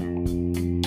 Música